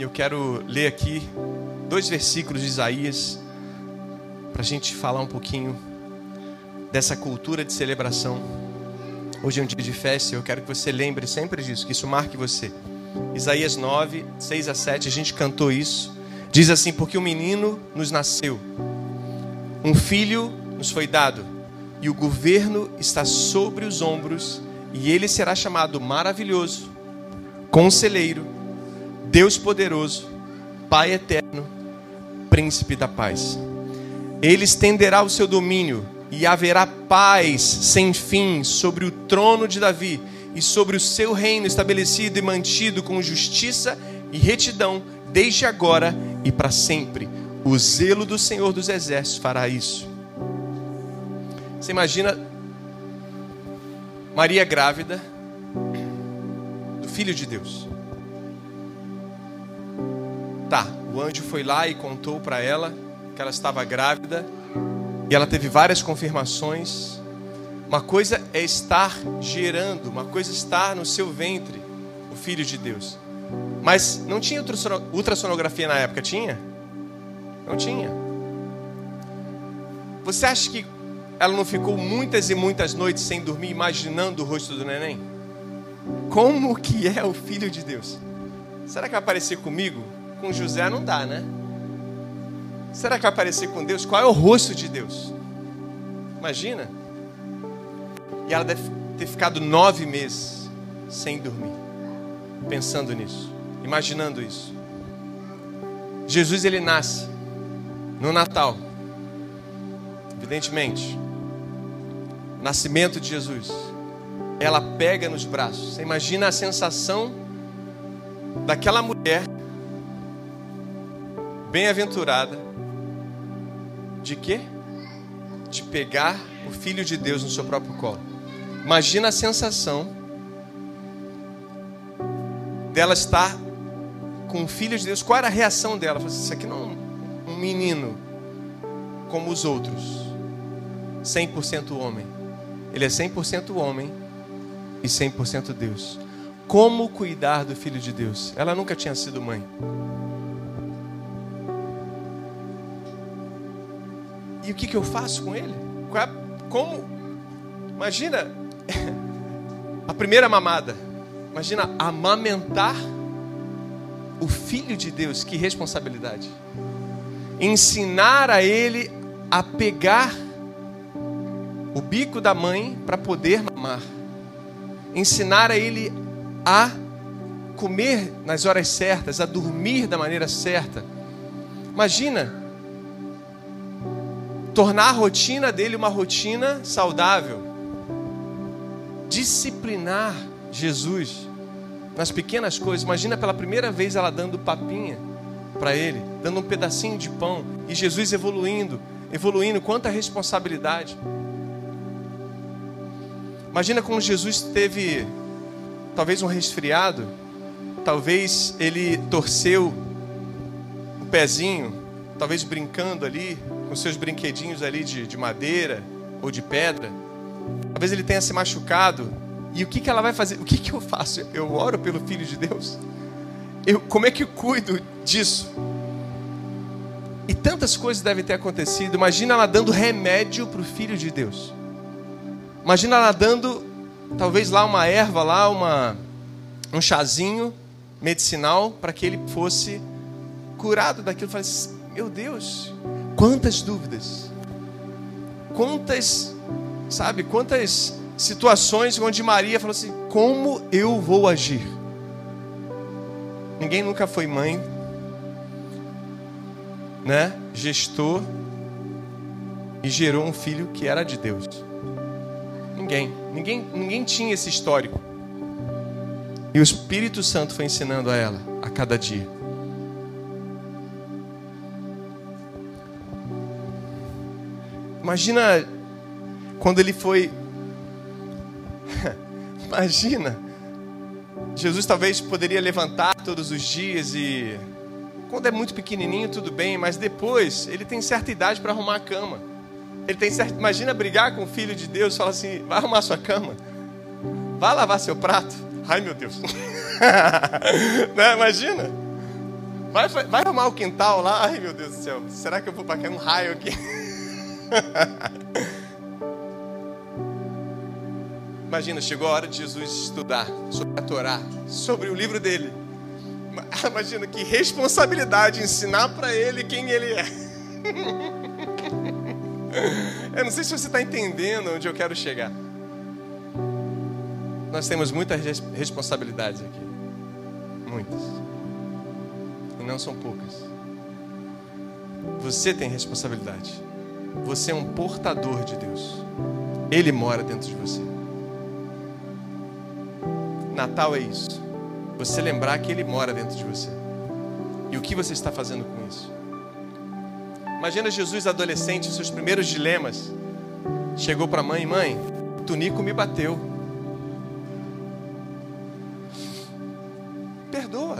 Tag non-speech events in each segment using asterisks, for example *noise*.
Eu quero ler aqui dois versículos de Isaías para a gente falar um pouquinho dessa cultura de celebração. Hoje é um dia de festa eu quero que você lembre sempre disso, que isso marque você. Isaías 9, 6 a 7, a gente cantou isso. Diz assim: Porque um menino nos nasceu, um filho nos foi dado, e o governo está sobre os ombros, e ele será chamado maravilhoso, conselheiro, Deus poderoso, Pai eterno, príncipe da paz. Ele estenderá o seu domínio e haverá paz sem fim sobre o trono de Davi e sobre o seu reino estabelecido e mantido com justiça e retidão desde agora e para sempre. O zelo do Senhor dos Exércitos fará isso. Você imagina Maria grávida do Filho de Deus. O anjo foi lá e contou para ela que ela estava grávida e ela teve várias confirmações. Uma coisa é estar gerando, uma coisa é estar no seu ventre, o Filho de Deus. Mas não tinha ultrassonografia na época, tinha? Não tinha. Você acha que ela não ficou muitas e muitas noites sem dormir imaginando o rosto do neném? Como que é o Filho de Deus? Será que vai aparecer comigo? Com José não dá, né? Será que vai aparecer com Deus? Qual é o rosto de Deus? Imagina. E ela deve ter ficado nove meses sem dormir, pensando nisso, imaginando isso. Jesus ele nasce no Natal, evidentemente. Nascimento de Jesus. Ela pega nos braços. Você imagina a sensação daquela mulher bem-aventurada de quê? De pegar o filho de Deus no seu próprio colo. Imagina a sensação dela estar com o filho de Deus. Qual era a reação dela? Ela falou assim, isso aqui não é um menino como os outros. 100% homem. Ele é 100% homem e 100% Deus. Como cuidar do filho de Deus? Ela nunca tinha sido mãe. E o que, que eu faço com ele? É, como? Imagina a primeira mamada. Imagina amamentar o filho de Deus. Que responsabilidade. Ensinar a ele a pegar o bico da mãe para poder mamar. Ensinar a ele a comer nas horas certas, a dormir da maneira certa. Imagina tornar a rotina dele uma rotina saudável. Disciplinar Jesus nas pequenas coisas. Imagina pela primeira vez ela dando papinha para ele, dando um pedacinho de pão e Jesus evoluindo, evoluindo, quanta responsabilidade. Imagina como Jesus teve talvez um resfriado, talvez ele torceu o pezinho, talvez brincando ali, com seus brinquedinhos ali de, de madeira ou de pedra. Talvez ele tenha se machucado. E o que, que ela vai fazer? O que, que eu faço? Eu oro pelo Filho de Deus? Eu, como é que eu cuido disso? E tantas coisas devem ter acontecido. Imagina ela dando remédio para o Filho de Deus. Imagina ela dando, talvez lá uma erva, lá uma, um chazinho medicinal para que ele fosse curado daquilo. Falei, meu Deus, Quantas dúvidas, quantas, sabe, quantas situações onde Maria falou assim: como eu vou agir? Ninguém nunca foi mãe, né? Gestor e gerou um filho que era de Deus. Ninguém, ninguém, ninguém tinha esse histórico. E o Espírito Santo foi ensinando a ela a cada dia. Imagina quando ele foi. *laughs* Imagina. Jesus talvez poderia levantar todos os dias e. Quando é muito pequenininho, tudo bem, mas depois ele tem certa idade para arrumar a cama. Ele tem certo. Imagina brigar com o filho de Deus, fala assim: vai arrumar sua cama, vai lavar seu prato. Ai meu Deus. *laughs* né? Imagina. Vai, vai arrumar o quintal lá. Ai, meu Deus do céu. Será que eu vou para um raio aqui? *laughs* *laughs* Imagina, chegou a hora de Jesus estudar sobre a Torá, sobre o livro dele. *laughs* Imagina que responsabilidade ensinar para ele quem ele é. *laughs* Eu não sei se você está entendendo onde eu quero chegar. Nós temos muitas responsabilidades aqui. Muitas. E não são poucas. Você tem responsabilidade. Você é um portador de Deus. Ele mora dentro de você. Natal é isso. Você lembrar que Ele mora dentro de você. E o que você está fazendo com isso? Imagina Jesus adolescente, seus primeiros dilemas. Chegou para a mãe, mãe, Tunico me bateu. Perdoa.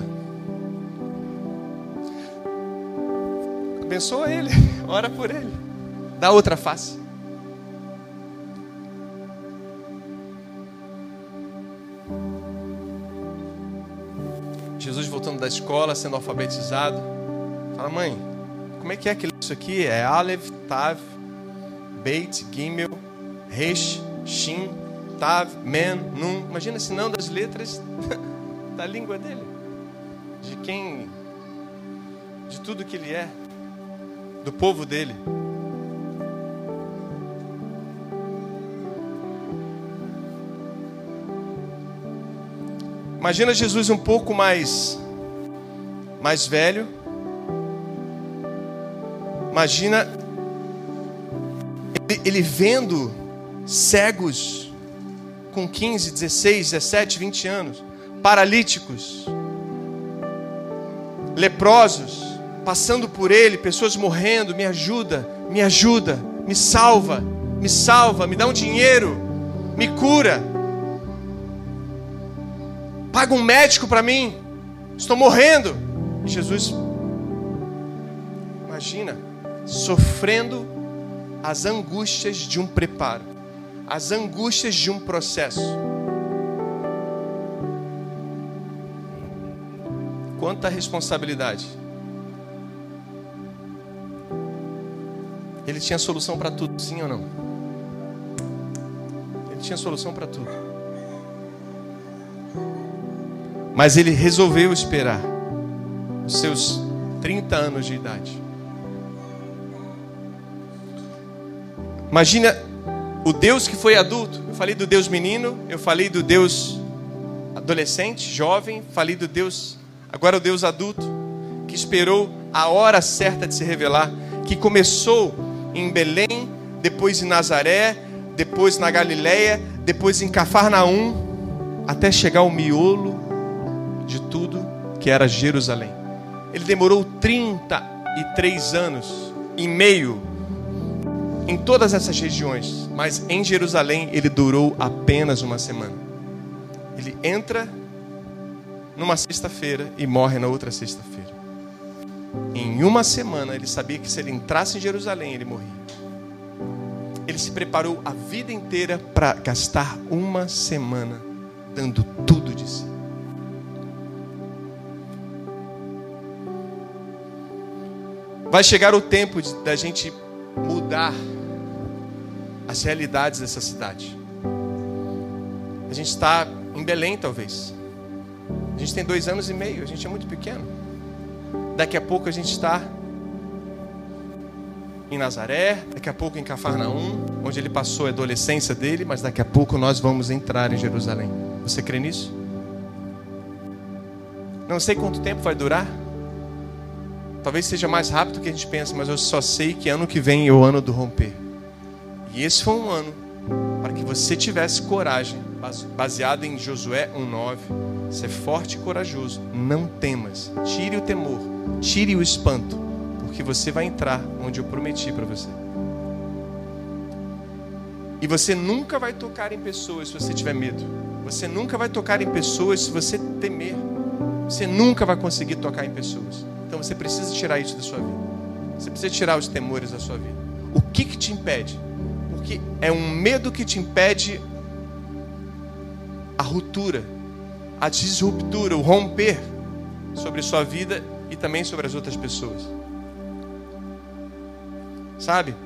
Abençoa ele, *laughs* ora por ele. Dá outra face. Jesus voltando da escola, sendo alfabetizado. Fala, mãe, como é que é aquilo? Isso aqui é Aleph, Tav, Beit, Gimel, Resh, Shin, Tav, Men, Nun. Imagina se não das letras *laughs* da língua dele. De quem, de tudo que ele é, do povo dele. Imagina Jesus um pouco mais mais velho. Imagina ele, ele vendo cegos com 15, 16, 17, 20 anos, paralíticos, leprosos, passando por ele, pessoas morrendo, me ajuda, me ajuda, me salva, me salva, me dá um dinheiro, me cura. Paga um médico para mim. Estou morrendo. E Jesus, imagina, sofrendo as angústias de um preparo, as angústias de um processo. Quanta responsabilidade. Ele tinha solução para tudo, sim ou não? Ele tinha solução para tudo. Mas ele resolveu esperar os seus 30 anos de idade. Imagina o Deus que foi adulto. Eu falei do Deus menino, eu falei do Deus adolescente, jovem, falei do Deus, agora o Deus adulto, que esperou a hora certa de se revelar, que começou em Belém, depois em Nazaré, depois na Galileia, depois em Cafarnaum, até chegar ao miolo de tudo que era Jerusalém. Ele demorou 33 anos e meio em todas essas regiões, mas em Jerusalém ele durou apenas uma semana. Ele entra numa sexta-feira e morre na outra sexta-feira. Em uma semana ele sabia que se ele entrasse em Jerusalém ele morria. Ele se preparou a vida inteira para gastar uma semana dando tudo de si. Vai chegar o tempo de, da gente mudar as realidades dessa cidade. A gente está em Belém, talvez. A gente tem dois anos e meio, a gente é muito pequeno. Daqui a pouco a gente está em Nazaré, daqui a pouco em Cafarnaum, onde ele passou a adolescência dele, mas daqui a pouco nós vamos entrar em Jerusalém. Você crê nisso? Não sei quanto tempo vai durar. Talvez seja mais rápido do que a gente pensa, mas eu só sei que ano que vem é o ano do romper. E esse foi um ano para que você tivesse coragem, baseado em Josué 1:9, ser forte e corajoso, não temas, tire o temor, tire o espanto, porque você vai entrar onde eu prometi para você. E você nunca vai tocar em pessoas se você tiver medo. Você nunca vai tocar em pessoas se você temer. Você nunca vai conseguir tocar em pessoas. Então você precisa tirar isso da sua vida. Você precisa tirar os temores da sua vida. O que, que te impede? Porque é um medo que te impede a ruptura, a disruptura, o romper sobre sua vida e também sobre as outras pessoas. Sabe?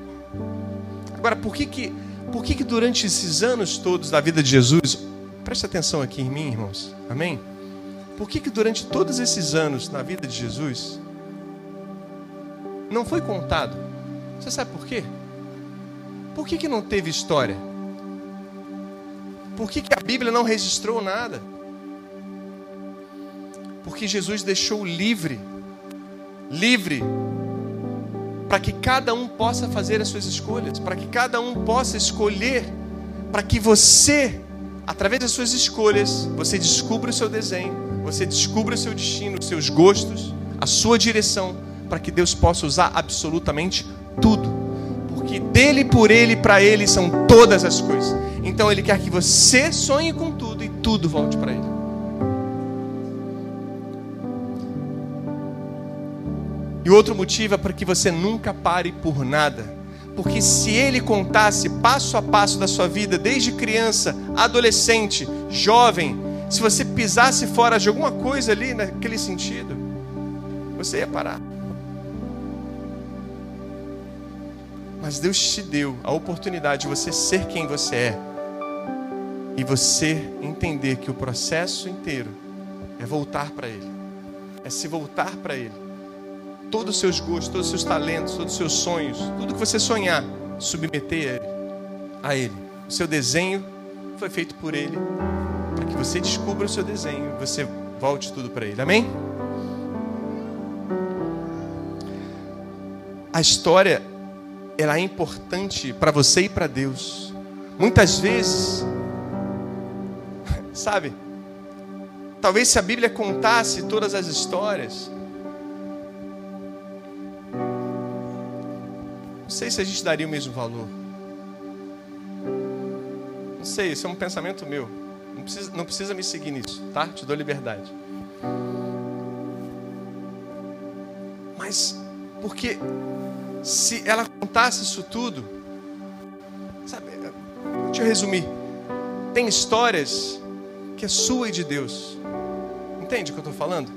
Agora, por que que, por que, que durante esses anos todos da vida de Jesus, preste atenção aqui em mim, irmãos, amém? Por que que durante todos esses anos na vida de Jesus, não foi contado? Você sabe por quê? Por que, que não teve história? Por que, que a Bíblia não registrou nada? Porque Jesus deixou livre, livre, para que cada um possa fazer as suas escolhas, para que cada um possa escolher, para que você, através das suas escolhas, você descubra o seu desenho, você descubra o seu destino, os seus gostos, a sua direção, para que Deus possa usar absolutamente tudo. Porque dele, por ele, para ele são todas as coisas. Então ele quer que você sonhe com tudo e tudo volte para ele. E outro motivo é para que você nunca pare por nada. Porque se ele contasse passo a passo da sua vida, desde criança, adolescente, jovem, se você pisasse fora de alguma coisa ali naquele sentido, você ia parar. Mas Deus te deu a oportunidade de você ser quem você é. E você entender que o processo inteiro é voltar para Ele. É se voltar para Ele todos os seus gostos, todos os seus talentos, todos os seus sonhos, tudo que você sonhar, submeter a Ele. A Ele. O seu desenho foi feito por Ele, para que você descubra o seu desenho e você volte tudo para Ele. Amém? A história ela é importante para você e para Deus. Muitas vezes, *laughs* sabe? Talvez se a Bíblia contasse todas as histórias, Não sei se a gente daria o mesmo valor. Não sei, isso é um pensamento meu. Não precisa, não precisa me seguir nisso, tá? Te dou liberdade. Mas, porque se ela contasse isso tudo, sabe, deixa eu resumir. Tem histórias que é sua e de Deus. Entende o que eu estou falando?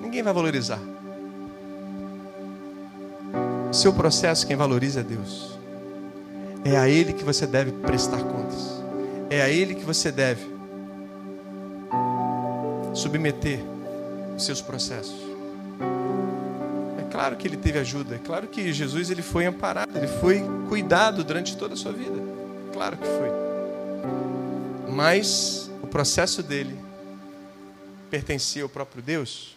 Ninguém vai valorizar. Seu processo, quem valoriza é Deus. É a Ele que você deve prestar contas. É a Ele que você deve submeter os seus processos. É claro que ele teve ajuda. É claro que Jesus ele foi amparado. Ele foi cuidado durante toda a sua vida. Claro que foi. Mas o processo dele pertencia ao próprio Deus.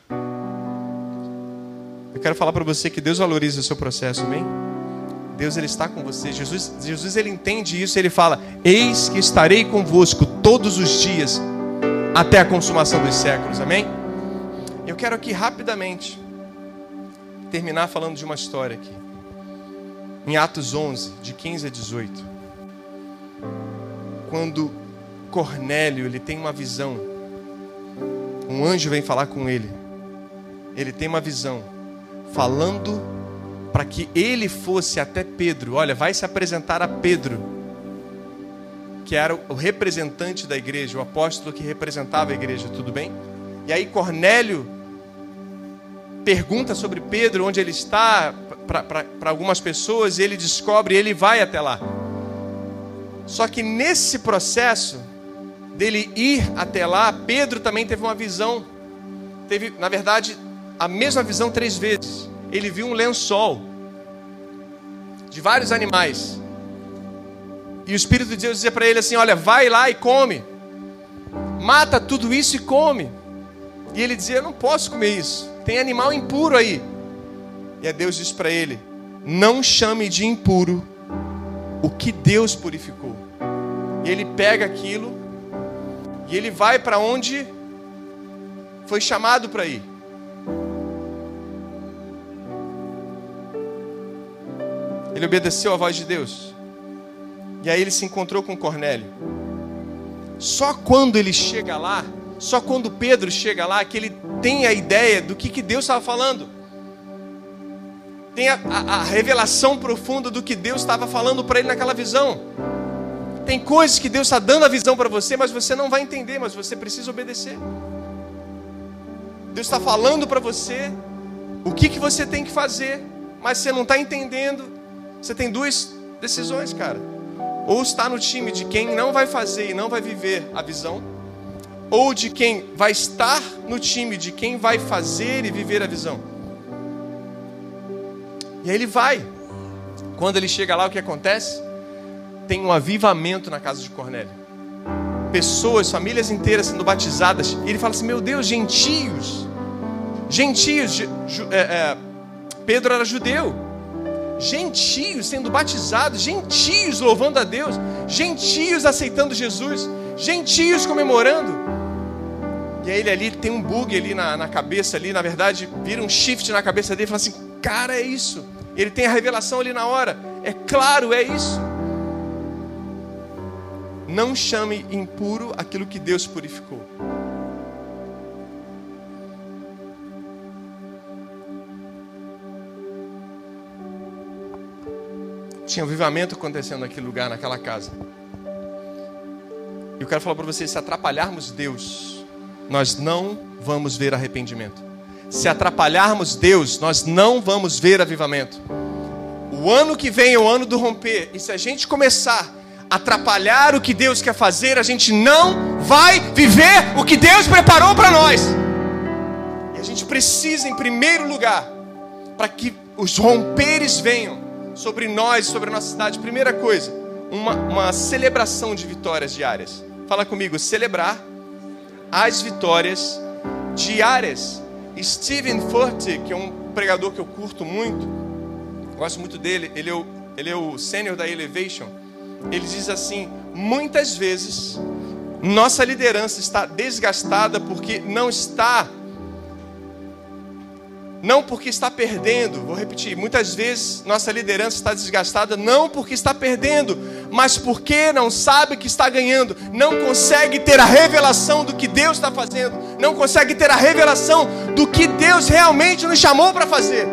Eu quero falar para você que Deus valoriza o seu processo, amém? Deus ele está com você. Jesus, Jesus ele entende isso, ele fala: "Eis que estarei convosco todos os dias até a consumação dos séculos". Amém? Eu quero aqui rapidamente terminar falando de uma história aqui. Em Atos 11, de 15 a 18. Quando Cornélio, ele tem uma visão. Um anjo vem falar com ele. Ele tem uma visão falando para que ele fosse até Pedro. Olha, vai se apresentar a Pedro, que era o representante da igreja, o apóstolo que representava a igreja, tudo bem? E aí Cornélio pergunta sobre Pedro, onde ele está, para algumas pessoas, e ele descobre, ele vai até lá. Só que nesse processo dele ir até lá, Pedro também teve uma visão. Teve, na verdade, a mesma visão três vezes. Ele viu um lençol de vários animais. E o Espírito de Deus dizia para ele assim: Olha, vai lá e come. Mata tudo isso e come. E ele dizia: Eu não posso comer isso. Tem animal impuro aí. E a Deus disse para ele: Não chame de impuro o que Deus purificou. E ele pega aquilo e ele vai para onde foi chamado para ir. Ele obedeceu à voz de Deus. E aí ele se encontrou com Cornélio. Só quando ele chega lá, só quando Pedro chega lá, que ele tem a ideia do que, que Deus estava falando. Tem a, a, a revelação profunda do que Deus estava falando para ele naquela visão. Tem coisas que Deus está dando a visão para você, mas você não vai entender, mas você precisa obedecer. Deus está falando para você o que, que você tem que fazer, mas você não está entendendo. Você tem duas decisões, cara. Ou está no time de quem não vai fazer e não vai viver a visão, ou de quem vai estar no time de quem vai fazer e viver a visão. E aí ele vai. Quando ele chega lá, o que acontece? Tem um avivamento na casa de Cornélio. Pessoas, famílias inteiras sendo batizadas. E ele fala assim: Meu Deus, gentios. Gentios. Ju, é, é, Pedro era judeu. Gentios sendo batizados. Gentios louvando a Deus. Gentios aceitando Jesus. Gentios comemorando. E aí ele ali tem um bug ali na, na cabeça ali, na verdade, vira um shift na cabeça dele e fala assim: Cara, é isso. Ele tem a revelação ali na hora. É claro, é isso. Não chame impuro aquilo que Deus purificou. Tinha um avivamento acontecendo naquele lugar, naquela casa. E eu quero falar para vocês: se atrapalharmos Deus, nós não vamos ver arrependimento se atrapalharmos Deus, nós não vamos ver avivamento. O ano que vem é o ano do romper, e se a gente começar a atrapalhar o que Deus quer fazer, a gente não vai viver o que Deus preparou para nós. E a gente precisa, em primeiro lugar, para que os romperes venham sobre nós, sobre a nossa cidade, primeira coisa, uma, uma celebração de vitórias diárias. Fala comigo, celebrar as vitórias diárias. Steven Furtick, que é um pregador que eu curto muito, gosto muito dele, ele é o, ele é o sênior da Elevation. Ele diz assim: muitas vezes nossa liderança está desgastada porque não está não porque está perdendo, vou repetir, muitas vezes nossa liderança está desgastada não porque está perdendo, mas porque não sabe que está ganhando, não consegue ter a revelação do que Deus está fazendo, não consegue ter a revelação do que Deus realmente nos chamou para fazer.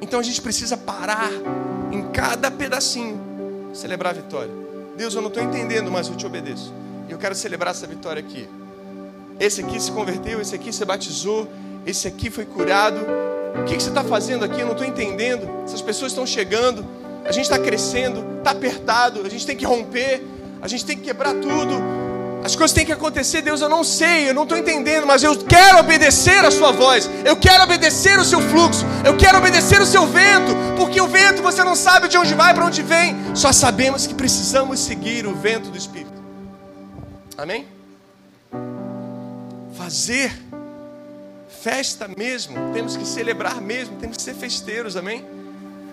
Então a gente precisa parar em cada pedacinho, celebrar a vitória. Deus, eu não estou entendendo, mas eu te obedeço. E eu quero celebrar essa vitória aqui. Esse aqui se converteu, esse aqui se batizou, esse aqui foi curado. O que você está fazendo aqui? Eu não estou entendendo. Essas pessoas estão chegando, a gente está crescendo, está apertado, a gente tem que romper, a gente tem que quebrar tudo. As coisas têm que acontecer, Deus, eu não sei, eu não estou entendendo, mas eu quero obedecer a Sua voz, eu quero obedecer o Seu fluxo, eu quero obedecer o Seu vento, porque o vento você não sabe de onde vai, para onde vem, só sabemos que precisamos seguir o vento do Espírito. Amém? Fazer festa mesmo, temos que celebrar mesmo, temos que ser festeiros, amém?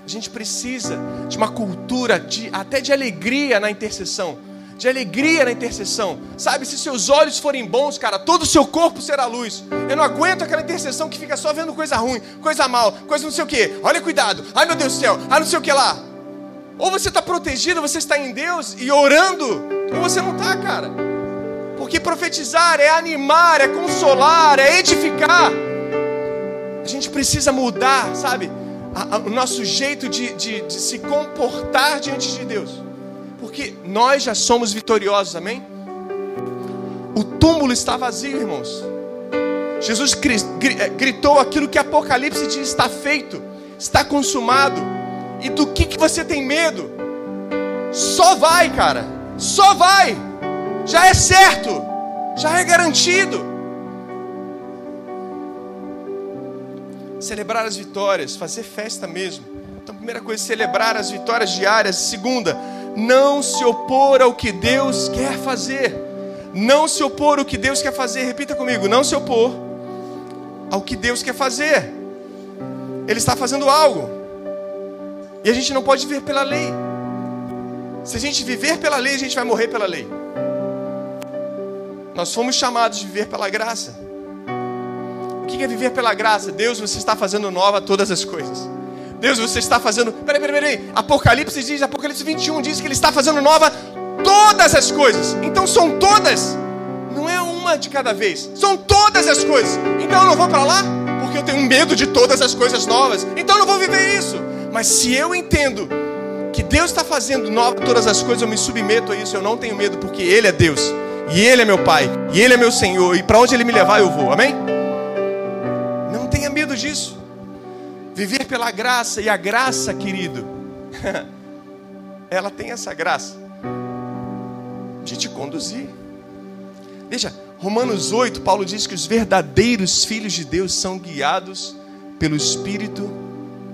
A gente precisa de uma cultura de até de alegria na intercessão, de alegria na intercessão. Sabe, se seus olhos forem bons, cara, todo o seu corpo será luz. Eu não aguento aquela intercessão que fica só vendo coisa ruim, coisa mal, coisa não sei o que. Olha cuidado. Ai meu Deus do céu. Ai não sei o que lá. Ou você está protegido, você está em Deus e orando, ou você não está, cara. Porque profetizar é animar, é consolar, é edificar. A gente precisa mudar, sabe? o nosso jeito de, de, de se comportar diante de Deus. Porque nós já somos vitoriosos, amém? O túmulo está vazio, irmãos. Jesus eh, gritou aquilo que Apocalipse diz: está feito, está consumado. E do que, que você tem medo? Só vai, cara, só vai já é certo, já é garantido. Celebrar as vitórias, fazer festa mesmo. Então, primeira coisa, celebrar as vitórias diárias. Segunda, não se opor ao que Deus quer fazer. Não se opor ao que Deus quer fazer. Repita comigo: não se opor ao que Deus quer fazer. Ele está fazendo algo. E a gente não pode viver pela lei. Se a gente viver pela lei, a gente vai morrer pela lei. Nós fomos chamados de viver pela graça. O que é viver pela graça? Deus, você está fazendo nova todas as coisas. Deus, você está fazendo. Peraí, peraí, peraí. Apocalipse diz, Apocalipse 21 diz que Ele está fazendo nova todas as coisas. Então são todas. Não é uma de cada vez. São todas as coisas. Então eu não vou para lá porque eu tenho medo de todas as coisas novas. Então eu não vou viver isso. Mas se eu entendo que Deus está fazendo nova todas as coisas, eu me submeto a isso. Eu não tenho medo porque Ele é Deus. E Ele é meu Pai. E Ele é meu Senhor. E para onde Ele me levar, eu vou. Amém? Não tenha medo disso. Viver pela graça. E a graça, querido, *laughs* ela tem essa graça de te conduzir. Veja, Romanos 8, Paulo diz que os verdadeiros filhos de Deus são guiados pelo Espírito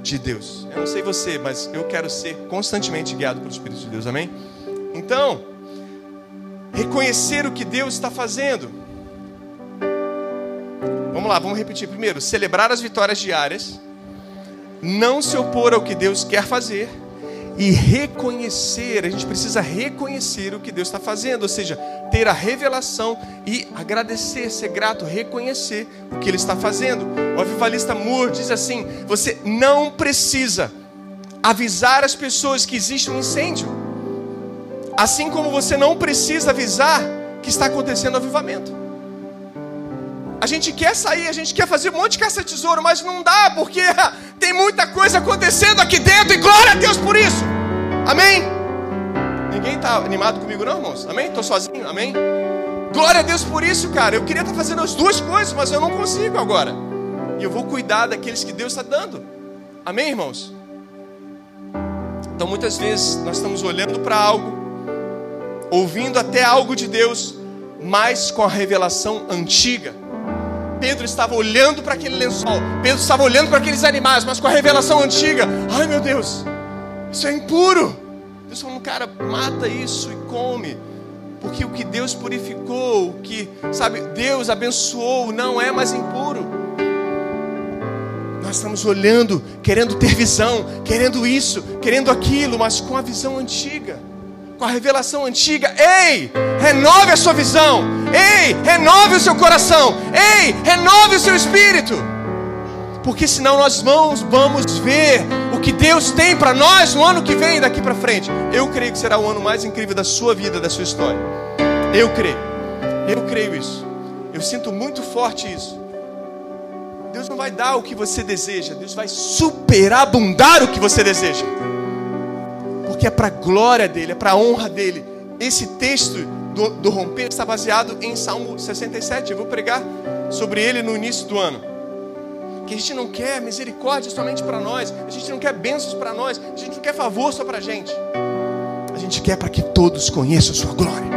de Deus. Eu não sei você, mas eu quero ser constantemente guiado pelo Espírito de Deus, amém? Então, reconhecer o que Deus está fazendo. Vamos lá, vamos repetir primeiro: celebrar as vitórias diárias, não se opor ao que Deus quer fazer e reconhecer, a gente precisa reconhecer o que Deus está fazendo, ou seja, ter a revelação e agradecer, ser grato, reconhecer o que Ele está fazendo. O avivalista Moore diz assim: você não precisa avisar as pessoas que existe um incêndio, assim como você não precisa avisar que está acontecendo avivamento. A gente quer sair, a gente quer fazer um monte de caça-tesouro, mas não dá, porque *laughs* tem muita coisa acontecendo aqui dentro, e glória a Deus por isso. Amém? Ninguém está animado comigo, não, irmãos? Amém? Estou sozinho? Amém? Glória a Deus por isso, cara. Eu queria estar tá fazendo as duas coisas, mas eu não consigo agora. E eu vou cuidar daqueles que Deus está dando. Amém, irmãos? Então, muitas vezes, nós estamos olhando para algo, ouvindo até algo de Deus, mas com a revelação antiga. Pedro estava olhando para aquele lençol, Pedro estava olhando para aqueles animais, mas com a revelação antiga. Ai meu Deus, isso é impuro. Deus falou, cara, mata isso e come. Porque o que Deus purificou, o que, sabe, Deus abençoou, não é mais impuro. Nós estamos olhando, querendo ter visão, querendo isso, querendo aquilo, mas com a visão antiga com a revelação antiga. Ei, renove a sua visão. Ei, renove o seu coração. Ei, renove o seu espírito. Porque senão nós vamos, vamos ver o que Deus tem para nós no ano que vem daqui para frente. Eu creio que será o ano mais incrível da sua vida, da sua história. Eu creio. Eu creio isso. Eu sinto muito forte isso. Deus não vai dar o que você deseja, Deus vai superabundar o que você deseja porque é para a glória dele, é para a honra dele. Esse texto do, do, romper está baseado em Salmo 67. Eu vou pregar sobre ele no início do ano. Que a gente não quer misericórdia somente para nós, a gente não quer bênçãos para nós, a gente não quer favor só para a gente. A gente quer para que todos conheçam a sua glória.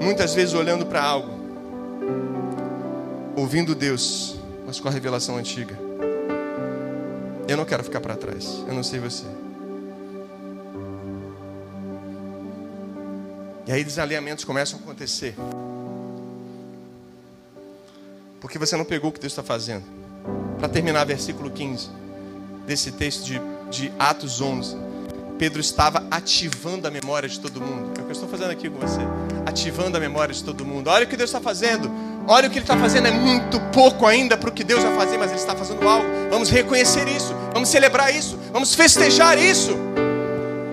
Muitas vezes olhando para algo, ouvindo Deus, mas com a revelação antiga eu não quero ficar para trás. Eu não sei você. E aí desalinhamentos começam a acontecer. Porque você não pegou o que Deus está fazendo. Para terminar, versículo 15 desse texto de, de Atos 11. Pedro estava ativando a memória de todo mundo. É o que eu estou fazendo aqui com você. Ativando a memória de todo mundo. Olha o que Deus está fazendo. Olha o que ele está fazendo, é muito pouco ainda para o que Deus vai fazer, mas ele está fazendo algo. Vamos reconhecer isso, vamos celebrar isso, vamos festejar isso.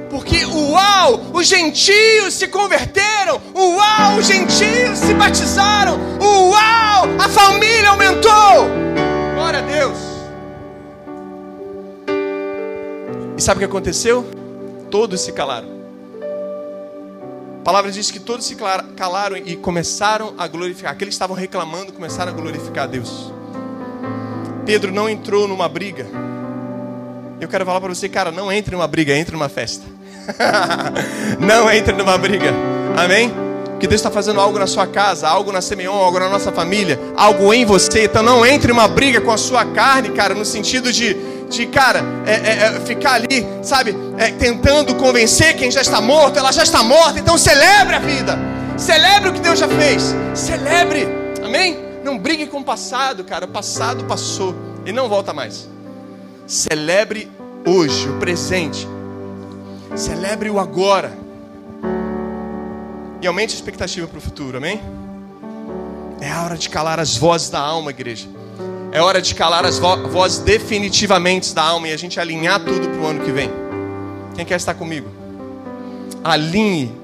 Porque uau, os gentios se converteram, uau, os gentios se batizaram, uau, a família aumentou. Glória a Deus. E sabe o que aconteceu? Todos se calaram. A palavra diz que todos se calaram e começaram a glorificar. Aqueles que estavam reclamando começaram a glorificar a Deus. Pedro não entrou numa briga. Eu quero falar para você, cara, não entre numa briga, entre numa festa. *laughs* não entre numa briga. Amém? Que Deus está fazendo algo na sua casa, algo na Semeon, algo na nossa família, algo em você. Então não entre numa briga com a sua carne, cara, no sentido de de cara, é, é, é, ficar ali, sabe, é, tentando convencer quem já está morto, ela já está morta, então celebre a vida, celebre o que Deus já fez, celebre, amém? Não brigue com o passado, cara, o passado passou e não volta mais. Celebre hoje, o presente, celebre o agora e aumente a expectativa para o futuro, amém? É a hora de calar as vozes da alma, igreja. É hora de calar as vo vozes definitivamente da alma e a gente alinhar tudo para o ano que vem. Quem quer estar comigo? Alinhe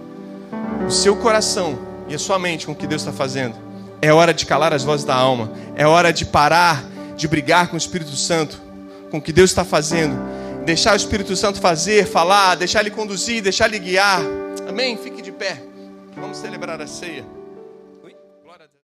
o seu coração e a sua mente com o que Deus está fazendo. É hora de calar as vozes da alma. É hora de parar de brigar com o Espírito Santo, com o que Deus está fazendo. Deixar o Espírito Santo fazer, falar, deixar ele conduzir, deixar ele guiar. Amém? Fique de pé. Vamos celebrar a ceia.